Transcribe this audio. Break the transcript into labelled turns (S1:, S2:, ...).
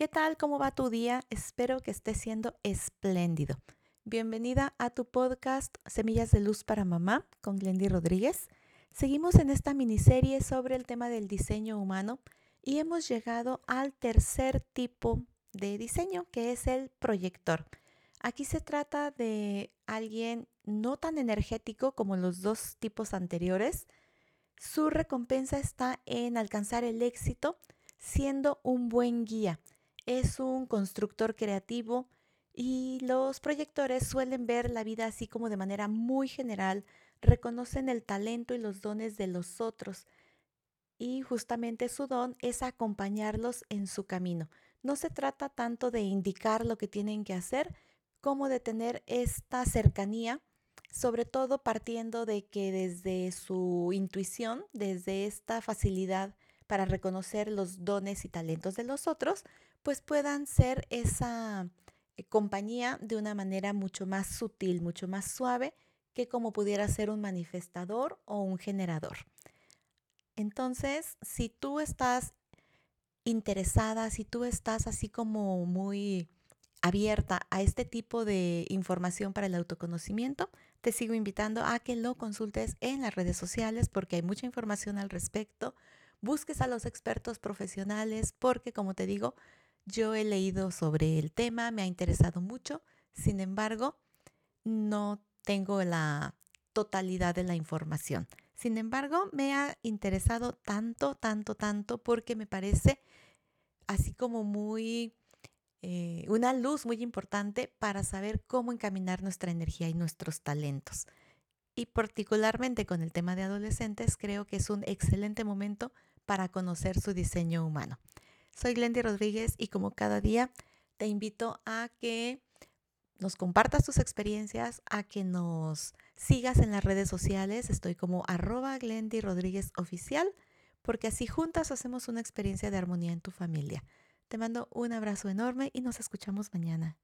S1: ¿Qué tal? ¿Cómo va tu día? Espero que esté siendo espléndido. Bienvenida a tu podcast Semillas de Luz para Mamá con Glendy Rodríguez. Seguimos en esta miniserie sobre el tema del diseño humano y hemos llegado al tercer tipo de diseño, que es el proyector. Aquí se trata de alguien no tan energético como los dos tipos anteriores. Su recompensa está en alcanzar el éxito siendo un buen guía es un constructor creativo y los proyectores suelen ver la vida así como de manera muy general, reconocen el talento y los dones de los otros y justamente su don es acompañarlos en su camino. No se trata tanto de indicar lo que tienen que hacer como de tener esta cercanía, sobre todo partiendo de que desde su intuición, desde esta facilidad para reconocer los dones y talentos de los otros, pues puedan ser esa eh, compañía de una manera mucho más sutil, mucho más suave que como pudiera ser un manifestador o un generador. Entonces, si tú estás interesada, si tú estás así como muy abierta a este tipo de información para el autoconocimiento, te sigo invitando a que lo consultes en las redes sociales porque hay mucha información al respecto. Busques a los expertos profesionales porque, como te digo, yo he leído sobre el tema, me ha interesado mucho, sin embargo, no tengo la totalidad de la información. Sin embargo, me ha interesado tanto, tanto, tanto porque me parece así como muy, eh, una luz muy importante para saber cómo encaminar nuestra energía y nuestros talentos. Y particularmente con el tema de adolescentes, creo que es un excelente momento para conocer su diseño humano. Soy Glendy Rodríguez y como cada día te invito a que nos compartas tus experiencias, a que nos sigas en las redes sociales. Estoy como arroba Glendy Rodríguez Oficial, porque así juntas hacemos una experiencia de armonía en tu familia. Te mando un abrazo enorme y nos escuchamos mañana.